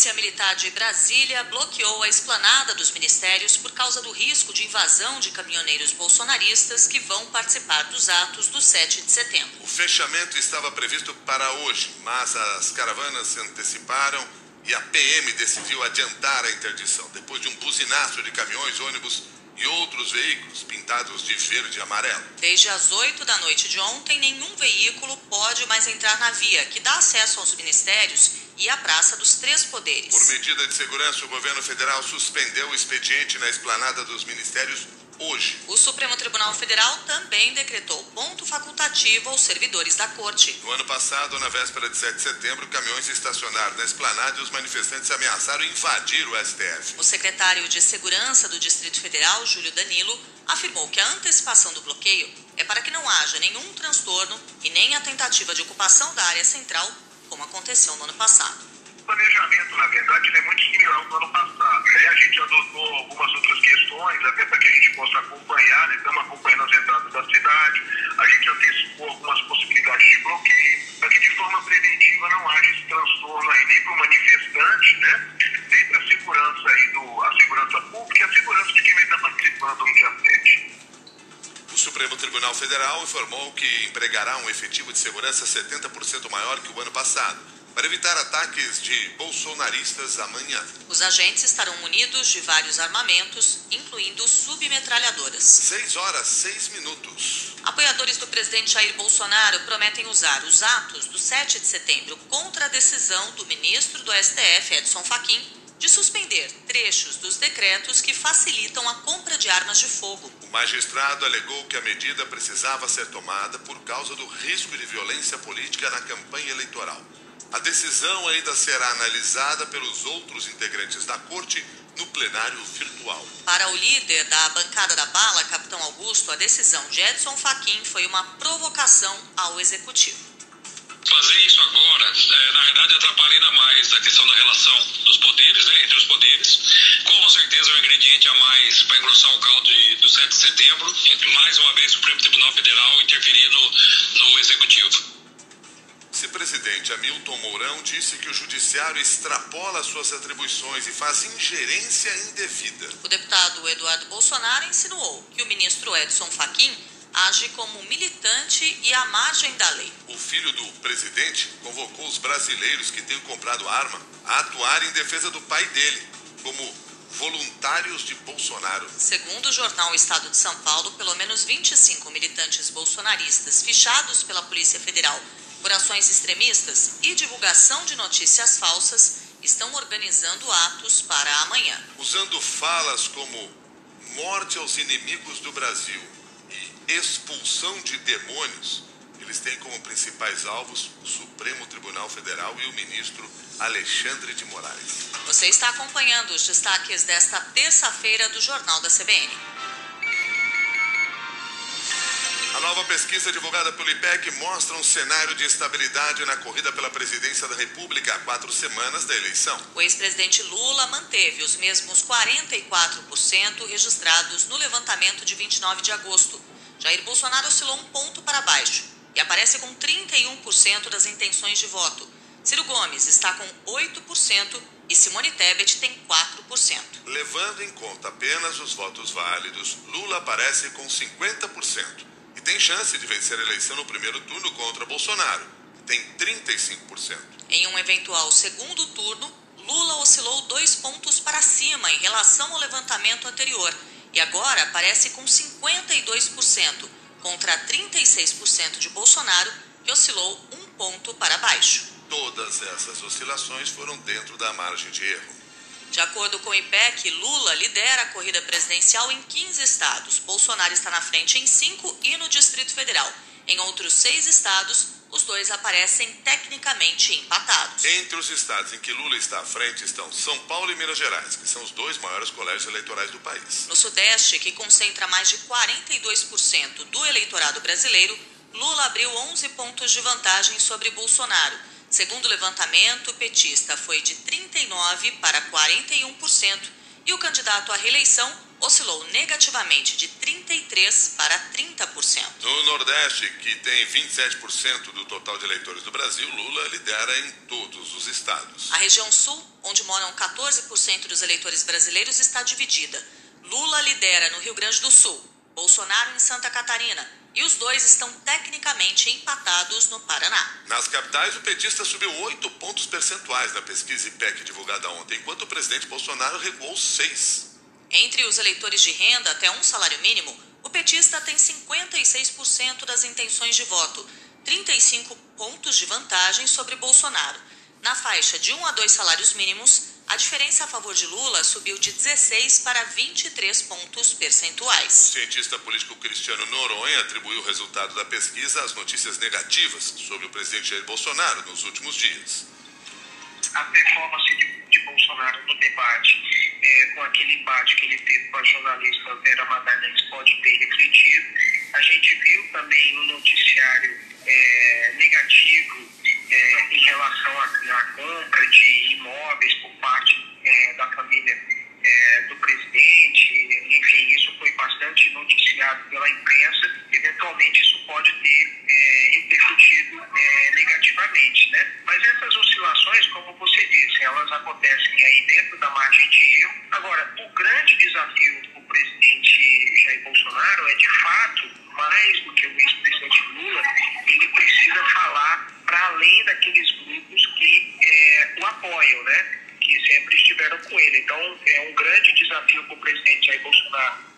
Polícia Militar de Brasília bloqueou a esplanada dos ministérios por causa do risco de invasão de caminhoneiros bolsonaristas que vão participar dos atos do 7 de setembro. O fechamento estava previsto para hoje, mas as caravanas se anteciparam e a PM decidiu adiantar a interdição depois de um buzinaço de caminhões, ônibus e outros veículos pintados de verde e amarelo. Desde as 8 da noite de ontem, nenhum veículo pode mais entrar na via, que dá acesso aos ministérios e à Praça dos Três Poderes. Por medida de segurança, o governo federal suspendeu o expediente na esplanada dos ministérios hoje. O Supremo Tribunal Federal também decretou ponto facultativo aos servidores da corte. No ano passado, na véspera de 7 de setembro, caminhões estacionaram na esplanada e os manifestantes ameaçaram invadir o STF. O secretário de Segurança do Distrito Federal, Júlio Danilo, afirmou que a antecipação do bloqueio é para que não haja nenhum transtorno e nem a tentativa de ocupação da área central, como aconteceu no ano passado planejamento, na verdade, ele é muito similar ao do ano passado. A gente adotou algumas outras questões, até para que a gente possa acompanhar, né? estamos acompanhando as entradas da cidade, a gente antecipou algumas possibilidades de bloqueio, para que de forma preventiva não haja esse transtorno aí, nem para o manifestante, né? nem para a segurança aí do, a segurança pública e a segurança de quem vai estar participando no dia 7. O Supremo Tribunal Federal informou que empregará um efetivo de segurança 70% maior que o ano passado para evitar ataques de bolsonaristas amanhã. Os agentes estarão munidos de vários armamentos, incluindo submetralhadoras. 6 horas, 6 minutos. Apoiadores do presidente Jair Bolsonaro prometem usar os atos do 7 de setembro contra a decisão do ministro do STF, Edson Fachin, de suspender trechos dos decretos que facilitam a compra de armas de fogo. O magistrado alegou que a medida precisava ser tomada por causa do risco de violência política na campanha eleitoral. A decisão ainda será analisada pelos outros integrantes da corte no plenário virtual. Para o líder da bancada da bala, capitão Augusto, a decisão de Edson Fachin foi uma provocação ao executivo. Fazer isso agora, é, na verdade, atrapalha ainda mais a questão da relação dos poderes, né, entre os poderes. Com certeza é um ingrediente a mais para engrossar o caldo de, do 7 de setembro. Mais uma vez, o Supremo Tribunal Federal interferir no, no executivo vice-presidente Hamilton Mourão disse que o judiciário extrapola suas atribuições e faz ingerência indevida. O deputado Eduardo Bolsonaro insinuou que o ministro Edson Fachin age como militante e à margem da lei. O filho do presidente convocou os brasileiros que têm comprado arma a atuar em defesa do pai dele, como voluntários de Bolsonaro. Segundo o jornal Estado de São Paulo, pelo menos 25 militantes bolsonaristas fichados pela Polícia Federal por ações extremistas e divulgação de notícias falsas, estão organizando atos para amanhã. Usando falas como morte aos inimigos do Brasil e expulsão de demônios, eles têm como principais alvos o Supremo Tribunal Federal e o ministro Alexandre de Moraes. Você está acompanhando os destaques desta terça-feira do Jornal da CBN. A nova pesquisa divulgada pelo IPEC mostra um cenário de estabilidade na corrida pela presidência da República há quatro semanas da eleição. O ex-presidente Lula manteve os mesmos 44% registrados no levantamento de 29 de agosto. Jair Bolsonaro oscilou um ponto para baixo e aparece com 31% das intenções de voto. Ciro Gomes está com 8% e Simone Tebet tem 4%. Levando em conta apenas os votos válidos, Lula aparece com 50% e tem chance de vencer a eleição no primeiro turno contra Bolsonaro, que tem 35%. Em um eventual segundo turno, Lula oscilou dois pontos para cima em relação ao levantamento anterior e agora aparece com 52% contra 36% de Bolsonaro, que oscilou um ponto para baixo. Todas essas oscilações foram dentro da margem de erro. De acordo com o IPEC, Lula lidera a corrida presidencial em 15 estados. Bolsonaro está na frente em 5 e no Distrito Federal. Em outros seis estados, os dois aparecem tecnicamente empatados. Entre os estados em que Lula está à frente estão São Paulo e Minas Gerais, que são os dois maiores colégios eleitorais do país. No Sudeste, que concentra mais de 42% do eleitorado brasileiro, Lula abriu 11 pontos de vantagem sobre Bolsonaro Segundo o levantamento, o petista foi de 39% para 41% e o candidato à reeleição oscilou negativamente de 33% para 30%. No Nordeste, que tem 27% do total de eleitores do Brasil, Lula lidera em todos os estados. A região Sul, onde moram 14% dos eleitores brasileiros, está dividida. Lula lidera no Rio Grande do Sul, Bolsonaro em Santa Catarina e os dois estão tecnicamente empatados no Paraná. Nas capitais, o petista subiu 8 pontos percentuais na pesquisa IPEC divulgada ontem, enquanto o presidente Bolsonaro recuou 6. Entre os eleitores de renda até um salário mínimo, o petista tem 56% das intenções de voto, 35 pontos de vantagem sobre Bolsonaro. Na faixa de 1 a 2 salários mínimos, a diferença a favor de Lula subiu de 16 para 23 pontos percentuais. O cientista político Cristiano Noronha atribuiu o resultado da pesquisa às notícias negativas sobre o presidente Jair Bolsonaro nos últimos dias. A performance de, de Bolsonaro no debate, é, com aquele embate que ele teve com a jornalista Vera Magalhães, pode ter refletido. A gente viu também no noticiário é, negativo é, em relação à compra de imóveis por parte é, da família é, do presidente. Enfim, isso foi bastante noticiado pela imprensa. Eventualmente, isso pode ter é, repercutido é, negativamente. Né? Mas essas oscilações, como você disse, elas acontecem aí dentro da margem de erro. Agora, o grande desafio do presidente Jair Bolsonaro é, de fato, mais do que o ex-presidente Lula, ele precisa falar para além daqueles grupos que é, o apoiam, né? que sempre estiveram ele. Então, é um grande desafio para o presidente Jair Bolsonaro.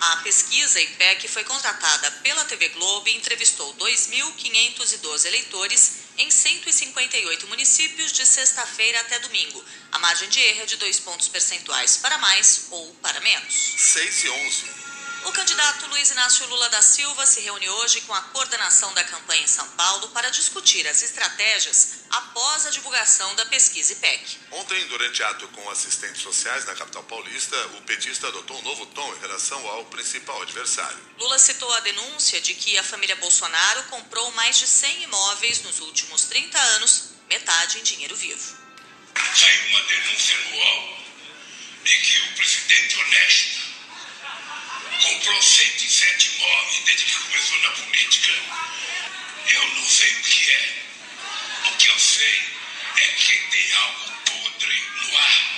A pesquisa IPEC foi contratada pela TV Globo e entrevistou 2.512 eleitores em 158 municípios de sexta-feira até domingo. A margem de erro é de dois pontos percentuais para mais ou para menos. 6 e 11. O candidato Luiz Inácio Lula da Silva se reúne hoje com a coordenação da campanha em São Paulo para discutir as estratégias após a divulgação da pesquisa IPEC. Ontem, durante ato com assistentes sociais na capital paulista, o petista adotou um novo tom em relação ao principal adversário. Lula citou a denúncia de que a família Bolsonaro comprou mais de 100 imóveis nos últimos 30 anos, metade em dinheiro vivo. Saiu uma denúncia no UOL de que o presidente honesto 107 imóveis desde que começou na política. Eu não sei o que é. O que eu sei é que tem algo podre no ar.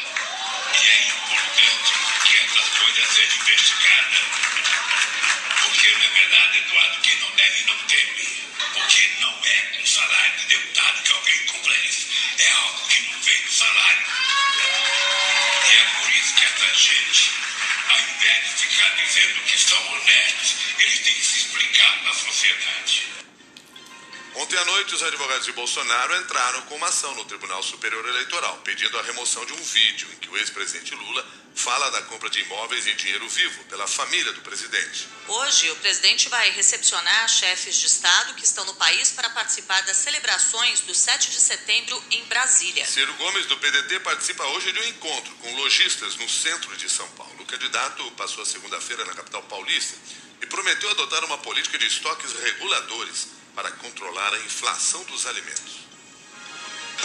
Ontem à noite, os advogados de Bolsonaro entraram com uma ação no Tribunal Superior Eleitoral, pedindo a remoção de um vídeo em que o ex-presidente Lula fala da compra de imóveis em dinheiro vivo pela família do presidente. Hoje, o presidente vai recepcionar chefes de Estado que estão no país para participar das celebrações do 7 de setembro em Brasília. Ciro Gomes, do PDT, participa hoje de um encontro com lojistas no centro de São Paulo. O candidato passou a segunda-feira na capital paulista e prometeu adotar uma política de estoques reguladores para controlar a inflação dos alimentos.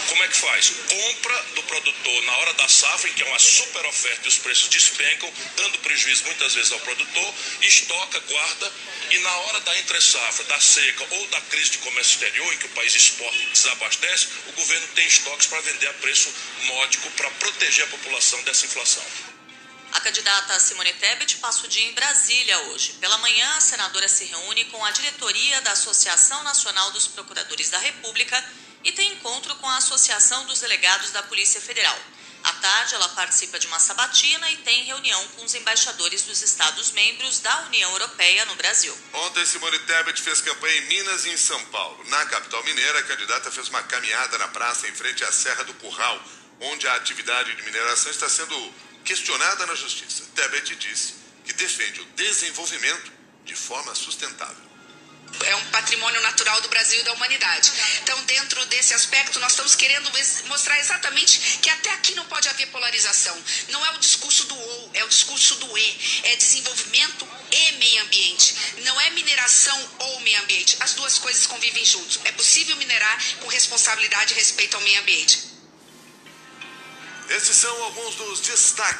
Como é que faz? Compra do produtor na hora da safra, em que é uma super oferta e os preços despencam, dando prejuízo muitas vezes ao produtor, estoca, guarda, e na hora da entre-safra, da seca ou da crise de comércio exterior, em que o país exporta e desabastece, o governo tem estoques para vender a preço módico para proteger a população dessa inflação. A candidata Simone Tebet passa o dia em Brasília hoje. Pela manhã, a senadora se reúne com a diretoria da Associação Nacional dos Procuradores da República e tem encontro com a Associação dos Delegados da Polícia Federal. À tarde, ela participa de uma sabatina e tem reunião com os embaixadores dos Estados-membros da União Europeia no Brasil. Ontem, Simone Tebet fez campanha em Minas e em São Paulo. Na capital mineira, a candidata fez uma caminhada na praça em frente à Serra do Curral, onde a atividade de mineração está sendo questionada na justiça. Tebet disse que defende o desenvolvimento de forma sustentável. É um patrimônio natural do Brasil e da humanidade. Então, dentro desse aspecto, nós estamos querendo mostrar exatamente que até aqui não pode haver polarização. Não é o discurso do ou, é o discurso do e. É desenvolvimento e meio ambiente. Não é mineração ou meio ambiente. As duas coisas convivem juntos. É possível minerar com responsabilidade e respeito ao meio ambiente. Esses são alguns dos destaques.